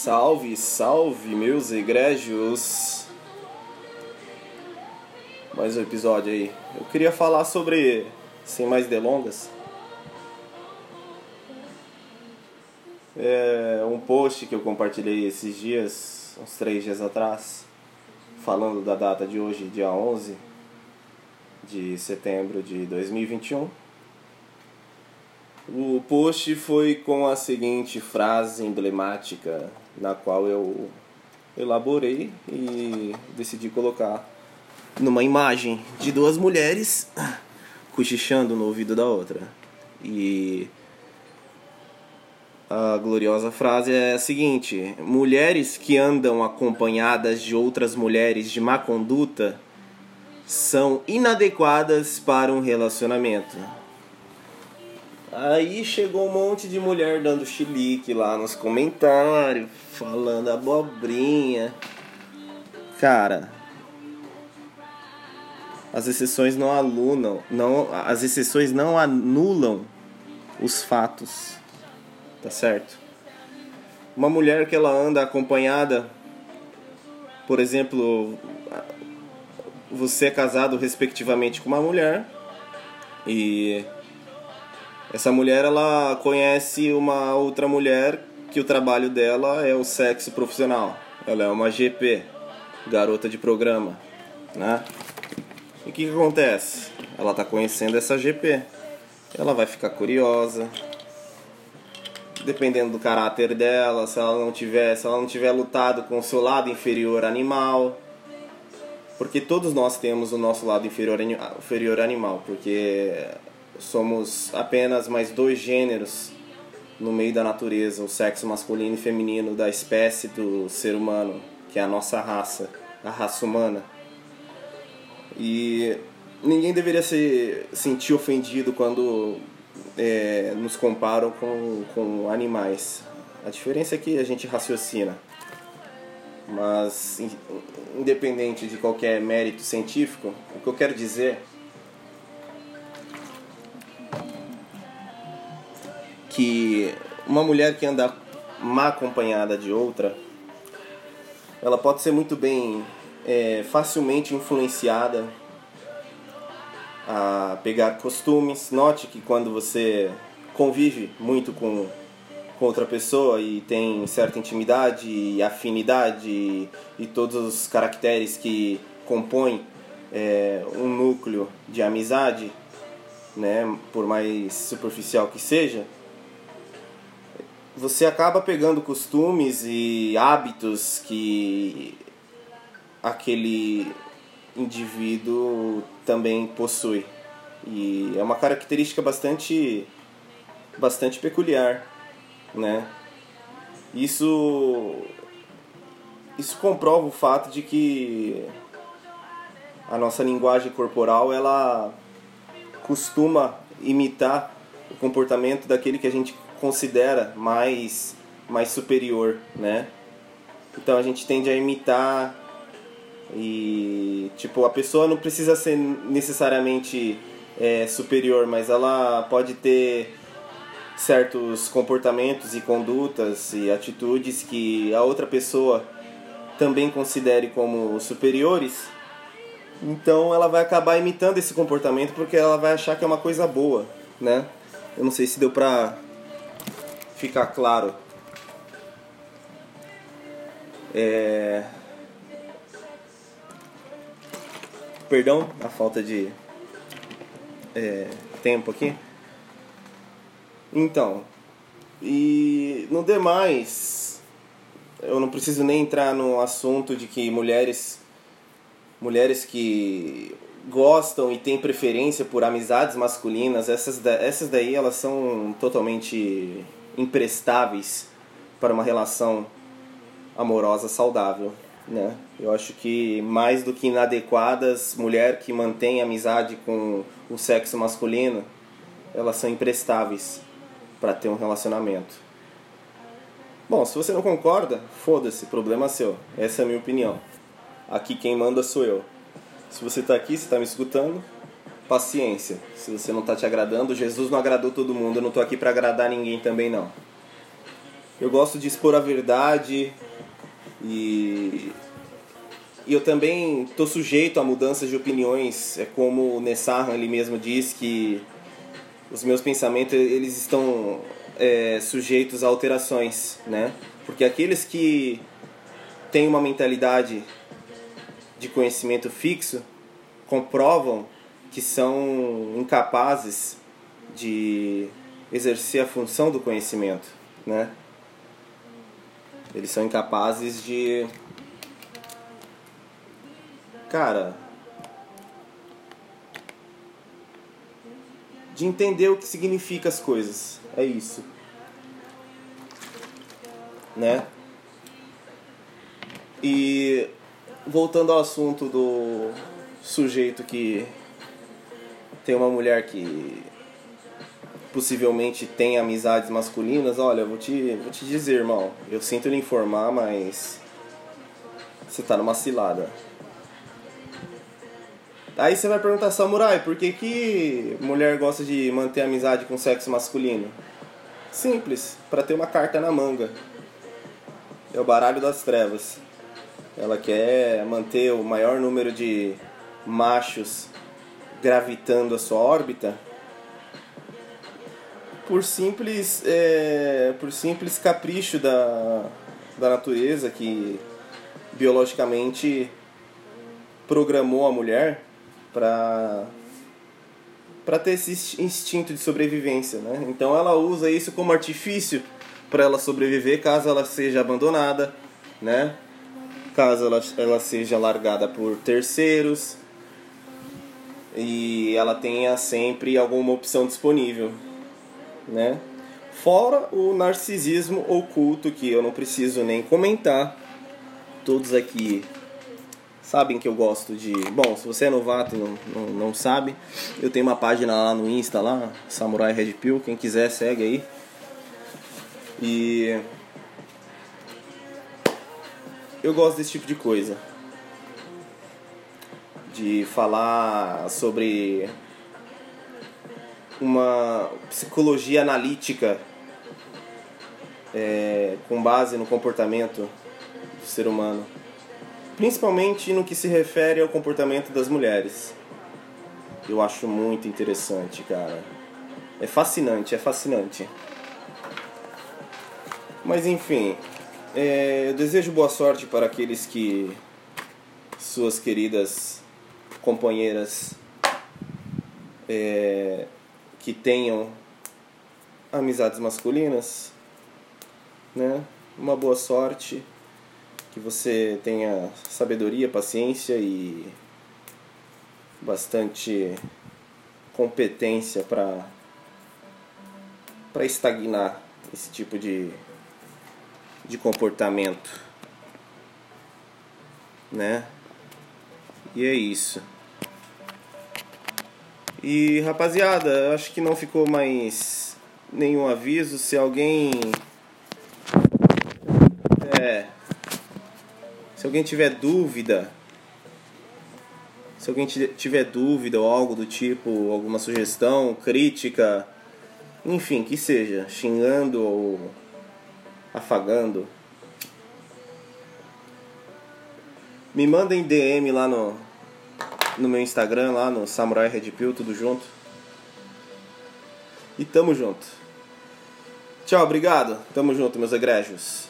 Salve, salve, meus egrégios! Mais um episódio aí. Eu queria falar sobre, sem mais delongas, é um post que eu compartilhei esses dias, uns três dias atrás, falando da data de hoje, dia 11 de setembro de 2021. O post foi com a seguinte frase emblemática, na qual eu elaborei e decidi colocar numa imagem de duas mulheres cochichando no ouvido da outra. E a gloriosa frase é a seguinte: Mulheres que andam acompanhadas de outras mulheres de má conduta são inadequadas para um relacionamento. Aí chegou um monte de mulher dando chilique lá nos comentários, falando abobrinha. Cara, as exceções não alulam, não, as exceções não anulam os fatos. Tá certo? Uma mulher que ela anda acompanhada, por exemplo, você é casado respectivamente com uma mulher e essa mulher ela conhece uma outra mulher que o trabalho dela é o sexo profissional. Ela é uma GP, garota de programa, né? E o que, que acontece? Ela está conhecendo essa GP. Ela vai ficar curiosa. Dependendo do caráter dela, se ela não tiver, se ela não tiver lutado com o seu lado inferior animal, porque todos nós temos o nosso lado inferior, inferior animal, porque somos apenas mais dois gêneros no meio da natureza, o sexo masculino e feminino da espécie do ser humano, que é a nossa raça, a raça humana. E ninguém deveria se sentir ofendido quando é, nos comparam com, com animais. A diferença é que a gente raciocina. Mas, independente de qualquer mérito científico, o que eu quero dizer que uma mulher que anda má acompanhada de outra, ela pode ser muito bem, é, facilmente influenciada a pegar costumes. Note que quando você convive muito com, com outra pessoa e tem certa intimidade e afinidade e, e todos os caracteres que compõem é, um núcleo de amizade, né, por mais superficial que seja, você acaba pegando costumes e hábitos que aquele indivíduo também possui. E é uma característica bastante bastante peculiar, né? Isso isso comprova o fato de que a nossa linguagem corporal ela costuma imitar o comportamento daquele que a gente considera mais mais superior, né? Então a gente tende a imitar e tipo a pessoa não precisa ser necessariamente é, superior, mas ela pode ter certos comportamentos e condutas e atitudes que a outra pessoa também considere como superiores. Então ela vai acabar imitando esse comportamento porque ela vai achar que é uma coisa boa, né? Eu não sei se deu pra ficar claro. É... Perdão a falta de é, tempo aqui. Então, e no demais, eu não preciso nem entrar no assunto de que mulheres mulheres que gostam e têm preferência por amizades masculinas, essas, essas daí elas são totalmente imprestáveis para uma relação amorosa saudável, né? Eu acho que mais do que inadequadas, mulher que mantém amizade com o sexo masculino, elas são imprestáveis para ter um relacionamento. Bom, se você não concorda, foda-se, problema seu. Essa é a minha opinião. Aqui quem manda sou eu. Se você está aqui, você está me escutando, paciência. Se você não está te agradando, Jesus não agradou todo mundo. Eu não estou aqui para agradar ninguém também não. Eu gosto de expor a verdade e, e eu também estou sujeito a mudanças de opiniões. É como o Nessahan ele mesmo diz que os meus pensamentos eles estão é, sujeitos a alterações, né? Porque aqueles que têm uma mentalidade de conhecimento fixo comprovam que são incapazes de exercer a função do conhecimento, né? Eles são incapazes de cara de entender o que significa as coisas. É isso. Né? E voltando ao assunto do sujeito que tem uma mulher que possivelmente tem amizades masculinas, olha, vou te, vou te dizer, irmão, eu sinto lhe informar, mas você tá numa cilada. Aí você vai perguntar, Samurai, por que, que mulher gosta de manter amizade com sexo masculino? Simples, para ter uma carta na manga. É o baralho das trevas. Ela quer manter o maior número de machos gravitando a sua órbita por simples é, por simples capricho da, da natureza que biologicamente programou a mulher para para ter esse instinto de sobrevivência, né? Então ela usa isso como artifício para ela sobreviver caso ela seja abandonada, né? Caso ela, ela seja largada por terceiros e ela tenha sempre alguma opção disponível, né? Fora o narcisismo oculto que eu não preciso nem comentar. Todos aqui sabem que eu gosto de. Bom, se você é novato e não, não, não sabe, eu tenho uma página lá no Insta lá, Samurai Red Pill, quem quiser segue aí. E eu gosto desse tipo de coisa. De falar sobre uma psicologia analítica é, com base no comportamento do ser humano, principalmente no que se refere ao comportamento das mulheres. Eu acho muito interessante, cara. É fascinante, é fascinante. Mas enfim, é, eu desejo boa sorte para aqueles que suas queridas companheiras é, que tenham amizades masculinas, né? Uma boa sorte, que você tenha sabedoria, paciência e bastante competência para para estagnar esse tipo de de comportamento, né? E é isso. E rapaziada, acho que não ficou mais nenhum aviso. Se alguém. É. Se alguém tiver dúvida. Se alguém tiver dúvida ou algo do tipo, alguma sugestão, crítica, enfim, que seja, xingando ou afagando. Me mandem DM lá no, no meu Instagram, lá no Samurai Red Pill, tudo junto. E tamo junto. Tchau, obrigado. Tamo junto, meus egrégios.